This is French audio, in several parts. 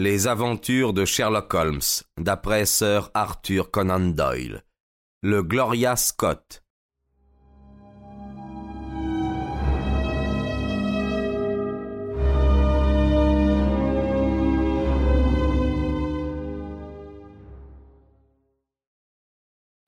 Les aventures de Sherlock Holmes, d'après Sir Arthur Conan Doyle. Le Gloria Scott.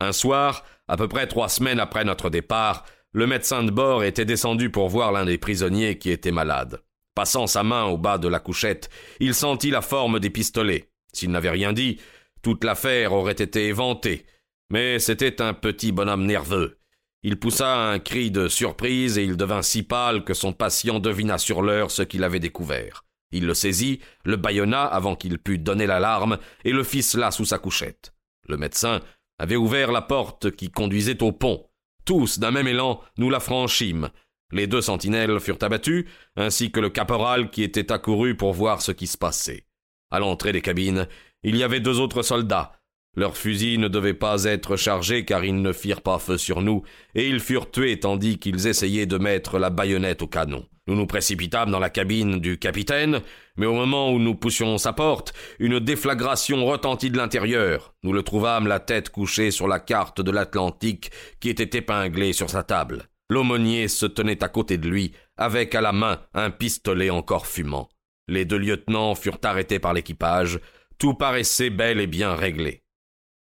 Un soir, à peu près trois semaines après notre départ, le médecin de bord était descendu pour voir l'un des prisonniers qui était malade. Passant sa main au bas de la couchette, il sentit la forme des pistolets. S'il n'avait rien dit, toute l'affaire aurait été éventée. Mais c'était un petit bonhomme nerveux. Il poussa un cri de surprise et il devint si pâle que son patient devina sur l'heure ce qu'il avait découvert. Il le saisit, le bâillonna avant qu'il pût donner l'alarme et le ficela sous sa couchette. Le médecin avait ouvert la porte qui conduisait au pont. Tous, d'un même élan, nous la franchîmes. Les deux sentinelles furent abattus, ainsi que le caporal qui était accouru pour voir ce qui se passait. À l'entrée des cabines, il y avait deux autres soldats. Leurs fusils ne devaient pas être chargés car ils ne firent pas feu sur nous, et ils furent tués tandis qu'ils essayaient de mettre la baïonnette au canon. Nous nous précipitâmes dans la cabine du capitaine, mais au moment où nous poussions sa porte, une déflagration retentit de l'intérieur. Nous le trouvâmes la tête couchée sur la carte de l'Atlantique qui était épinglée sur sa table. L'aumônier se tenait à côté de lui, avec à la main un pistolet encore fumant. Les deux lieutenants furent arrêtés par l'équipage. Tout paraissait bel et bien réglé.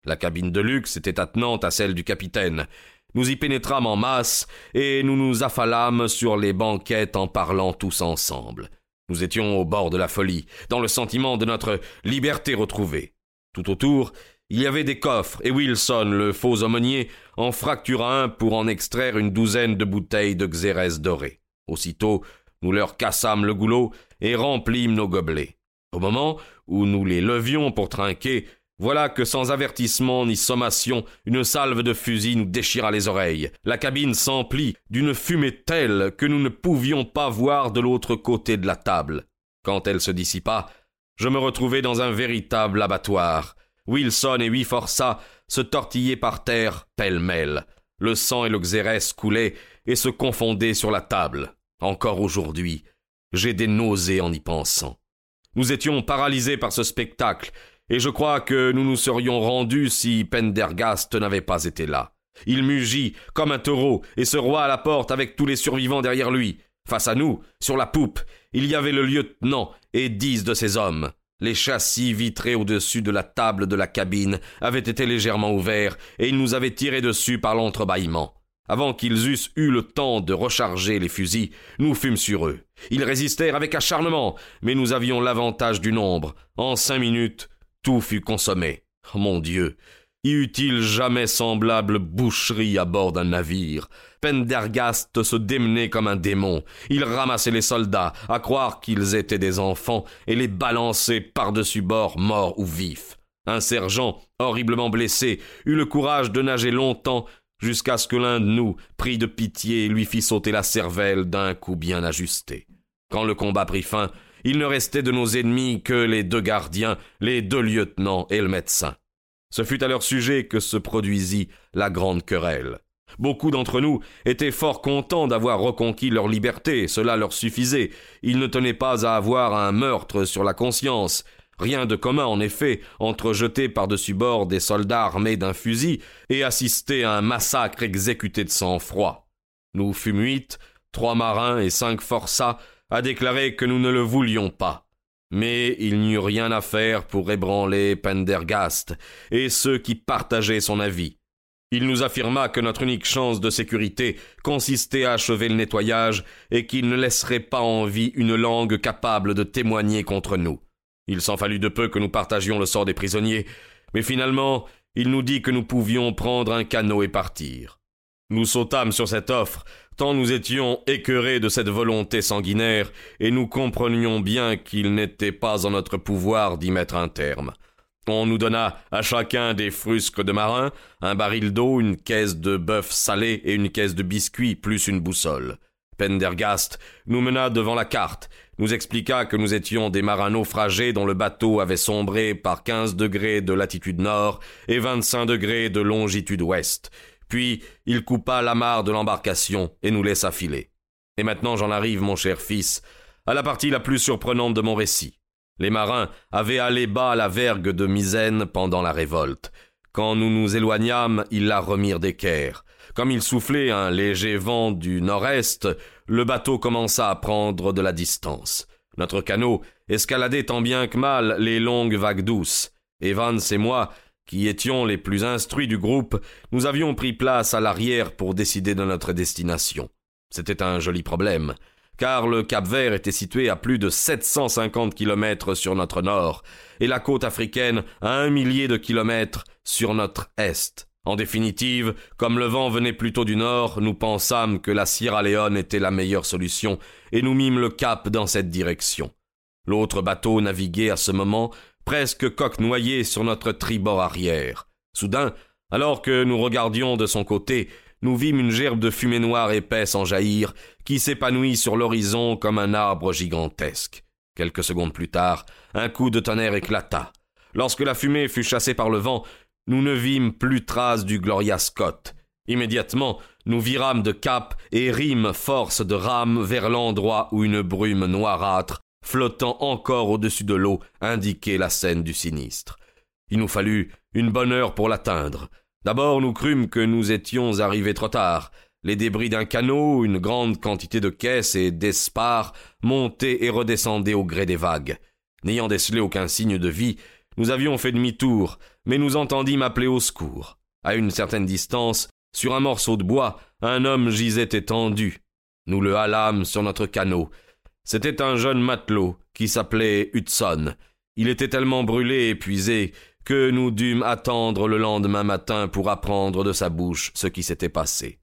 La cabine de luxe était attenante à celle du capitaine. Nous y pénétrâmes en masse, et nous nous affalâmes sur les banquettes en parlant tous ensemble. Nous étions au bord de la folie, dans le sentiment de notre liberté retrouvée. Tout autour, il y avait des coffres, et Wilson, le faux aumônier, en fractura un pour en extraire une douzaine de bouteilles de xérès dorées. Aussitôt, nous leur cassâmes le goulot et remplîmes nos gobelets. Au moment où nous les levions pour trinquer, voilà que sans avertissement ni sommation, une salve de fusil nous déchira les oreilles. La cabine s'emplit d'une fumée telle que nous ne pouvions pas voir de l'autre côté de la table. Quand elle se dissipa, je me retrouvai dans un véritable abattoir. Wilson et huit forçats se tortillaient par terre pêle-mêle. Le sang et le xérès coulaient et se confondaient sur la table. Encore aujourd'hui, j'ai des nausées en y pensant. Nous étions paralysés par ce spectacle, et je crois que nous nous serions rendus si Pendergast n'avait pas été là. Il mugit comme un taureau et se roie à la porte avec tous les survivants derrière lui. Face à nous, sur la poupe, il y avait le lieutenant et dix de ses hommes. Les châssis vitrés au-dessus de la table de la cabine avaient été légèrement ouverts et ils nous avaient tiré dessus par l'entrebâillement. Avant qu'ils eussent eu le temps de recharger les fusils, nous fûmes sur eux. Ils résistèrent avec acharnement, mais nous avions l'avantage du nombre. En cinq minutes, tout fut consommé. Oh, mon Dieu. Y eut-il jamais semblable boucherie à bord d'un navire Pendergast se démenait comme un démon. Il ramassait les soldats, à croire qu'ils étaient des enfants, et les balançait par-dessus bord, morts ou vifs. Un sergent, horriblement blessé, eut le courage de nager longtemps jusqu'à ce que l'un de nous, pris de pitié, lui fit sauter la cervelle d'un coup bien ajusté. Quand le combat prit fin, il ne restait de nos ennemis que les deux gardiens, les deux lieutenants et le médecin. Ce fut à leur sujet que se produisit la grande querelle. Beaucoup d'entre nous étaient fort contents d'avoir reconquis leur liberté, cela leur suffisait. Ils ne tenaient pas à avoir un meurtre sur la conscience. Rien de commun, en effet, entre jeter par-dessus bord des soldats armés d'un fusil et assister à un massacre exécuté de sang-froid. Nous fûmes huit, trois marins et cinq forçats, a déclaré que nous ne le voulions pas. Mais il n'y eut rien à faire pour ébranler Pendergast et ceux qui partageaient son avis. Il nous affirma que notre unique chance de sécurité consistait à achever le nettoyage et qu'il ne laisserait pas en vie une langue capable de témoigner contre nous. Il s'en fallut de peu que nous partagions le sort des prisonniers, mais finalement il nous dit que nous pouvions prendre un canot et partir. Nous sautâmes sur cette offre, tant nous étions écœurés de cette volonté sanguinaire, et nous comprenions bien qu'il n'était pas en notre pouvoir d'y mettre un terme. On nous donna à chacun des frusques de marin, un baril d'eau, une caisse de bœuf salé et une caisse de biscuits, plus une boussole. Pendergast nous mena devant la carte, nous expliqua que nous étions des marins naufragés dont le bateau avait sombré par quinze degrés de latitude nord et vingt-cinq degrés de longitude ouest, puis il coupa l'amarre de l'embarcation et nous laissa filer. Et maintenant j'en arrive, mon cher fils, à la partie la plus surprenante de mon récit. Les marins avaient allé bas la vergue de Misène pendant la révolte. Quand nous nous éloignâmes, ils la remirent d'équerre. Comme il soufflait un léger vent du nord-est, le bateau commença à prendre de la distance. Notre canot escaladait tant bien que mal les longues vagues douces. Evans et moi, qui étions les plus instruits du groupe, nous avions pris place à l'arrière pour décider de notre destination. C'était un joli problème, car le Cap Vert était situé à plus de 750 kilomètres sur notre nord, et la côte africaine à un millier de kilomètres sur notre est. En définitive, comme le vent venait plutôt du nord, nous pensâmes que la Sierra Leone était la meilleure solution, et nous mîmes le cap dans cette direction. L'autre bateau naviguait à ce moment presque coque noyé sur notre tribord arrière. Soudain, alors que nous regardions de son côté, nous vîmes une gerbe de fumée noire épaisse en jaillir, qui s'épanouit sur l'horizon comme un arbre gigantesque. Quelques secondes plus tard, un coup de tonnerre éclata. Lorsque la fumée fut chassée par le vent, nous ne vîmes plus trace du Gloria Scott. Immédiatement, nous virâmes de cap et rîmes force de rame vers l'endroit où une brume noirâtre, flottant encore au-dessus de l'eau, indiquait la scène du sinistre. Il nous fallut une bonne heure pour l'atteindre. D'abord nous crûmes que nous étions arrivés trop tard. Les débris d'un canot, une grande quantité de caisses et d'espars montaient et redescendaient au gré des vagues. N'ayant décelé aucun signe de vie, nous avions fait demi-tour, mais nous entendîmes appeler au secours. À une certaine distance, sur un morceau de bois, un homme gisait étendu. Nous le halâmes sur notre canot. C'était un jeune matelot qui s'appelait Hudson. Il était tellement brûlé et épuisé que nous dûmes attendre le lendemain matin pour apprendre de sa bouche ce qui s'était passé.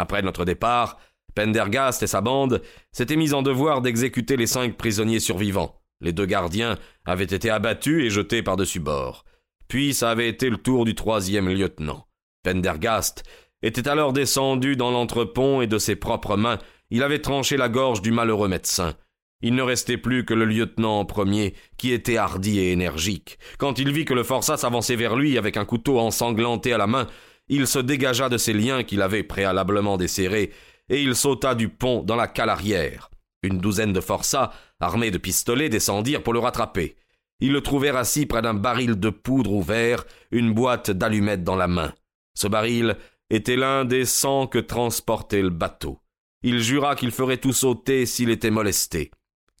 Après notre départ, Pendergast et sa bande s'étaient mis en devoir d'exécuter les cinq prisonniers survivants. Les deux gardiens avaient été abattus et jetés par-dessus bord. Puis ça avait été le tour du troisième lieutenant. Pendergast était alors descendu dans l'entrepont et de ses propres mains il avait tranché la gorge du malheureux médecin. Il ne restait plus que le lieutenant premier, qui était hardi et énergique. Quand il vit que le forçat s'avançait vers lui avec un couteau ensanglanté à la main, il se dégagea de ses liens qu'il avait préalablement desserrés, et il sauta du pont dans la cale arrière. Une douzaine de forçats, armés de pistolets, descendirent pour le rattraper. Ils le trouvèrent assis près d'un baril de poudre ouvert, une boîte d'allumettes dans la main. Ce baril était l'un des cent que transportait le bateau. Il jura qu'il ferait tout sauter s'il était molesté.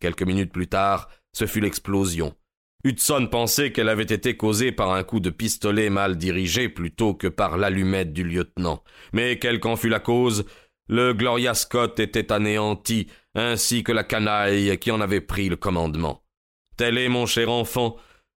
Quelques minutes plus tard, ce fut l'explosion. Hudson pensait qu'elle avait été causée par un coup de pistolet mal dirigé plutôt que par l'allumette du lieutenant. Mais quelle qu'en fût la cause, le Gloria Scott était anéanti, ainsi que la canaille qui en avait pris le commandement. Telle est, mon cher enfant,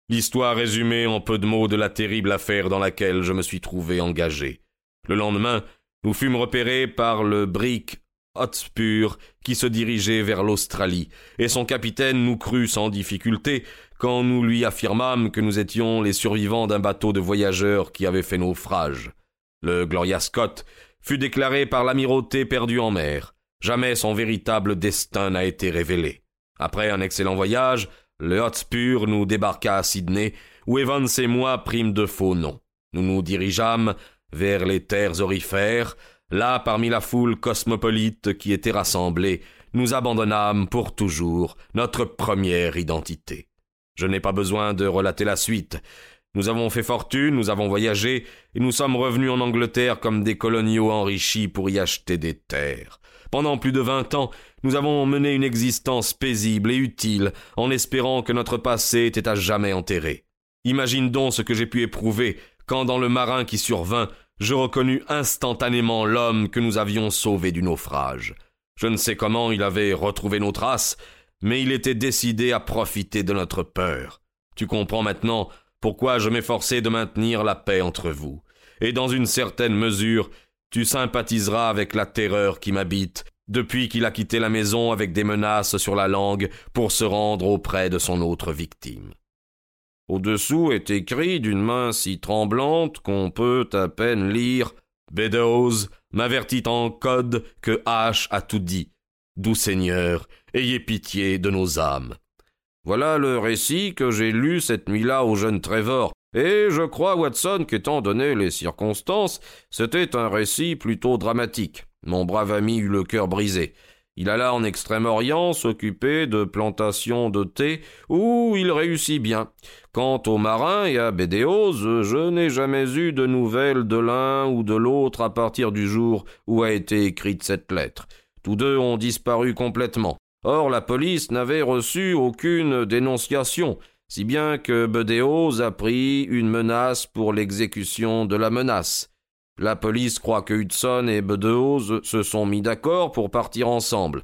l'histoire résumée en peu de mots de la terrible affaire dans laquelle je me suis trouvé engagé. Le lendemain, nous fûmes repérés par le brick Hotspur qui se dirigeait vers l'Australie, et son capitaine nous crut sans difficulté quand nous lui affirmâmes que nous étions les survivants d'un bateau de voyageurs qui avait fait naufrage. Le Gloria Scott fut déclaré par l'amirauté perdu en mer. Jamais son véritable destin n'a été révélé. Après un excellent voyage, le Hotspur nous débarqua à Sydney, où Evans et moi prîmes de faux noms. Nous nous dirigeâmes vers les terres orifères, Là, parmi la foule cosmopolite qui était rassemblée, nous abandonnâmes pour toujours notre première identité. Je n'ai pas besoin de relater la suite. Nous avons fait fortune, nous avons voyagé, et nous sommes revenus en Angleterre comme des coloniaux enrichis pour y acheter des terres. Pendant plus de vingt ans, nous avons mené une existence paisible et utile, en espérant que notre passé était à jamais enterré. Imagine donc ce que j'ai pu éprouver quand, dans le marin qui survint, je reconnus instantanément l'homme que nous avions sauvé du naufrage. Je ne sais comment il avait retrouvé nos traces, mais il était décidé à profiter de notre peur. Tu comprends maintenant pourquoi je m'efforçais de maintenir la paix entre vous. Et dans une certaine mesure, tu sympathiseras avec la terreur qui m'habite depuis qu'il a quitté la maison avec des menaces sur la langue pour se rendre auprès de son autre victime. Au-dessous est écrit d'une main si tremblante qu'on peut à peine lire Beddoes m'avertit en code que H a tout dit. Doux Seigneur, ayez pitié de nos âmes. Voilà le récit que j'ai lu cette nuit-là au jeune Trevor, et je crois, Watson, qu'étant donné les circonstances, c'était un récit plutôt dramatique. Mon brave ami eut le cœur brisé. Il alla en Extrême-Orient s'occuper de plantations de thé, où il réussit bien. Quant aux marins et à Bédéose, je n'ai jamais eu de nouvelles de l'un ou de l'autre à partir du jour où a été écrite cette lettre. Tous deux ont disparu complètement. Or la police n'avait reçu aucune dénonciation, si bien que Bedéos a pris une menace pour l'exécution de la menace. La police croit que Hudson et Bedéos se sont mis d'accord pour partir ensemble.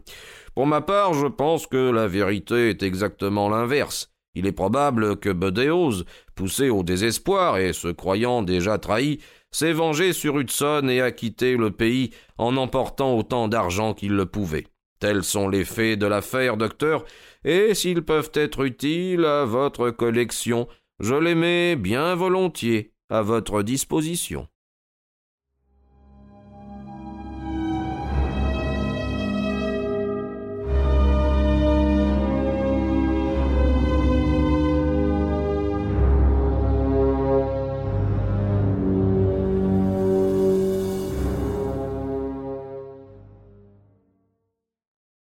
Pour ma part, je pense que la vérité est exactement l'inverse. Il est probable que Bedéos, poussé au désespoir et se croyant déjà trahi, s'est vengé sur Hudson et a quitté le pays en emportant autant d'argent qu'il le pouvait. Tels sont les faits de l'affaire, docteur, et s'ils peuvent être utiles à votre collection, je les mets bien volontiers à votre disposition.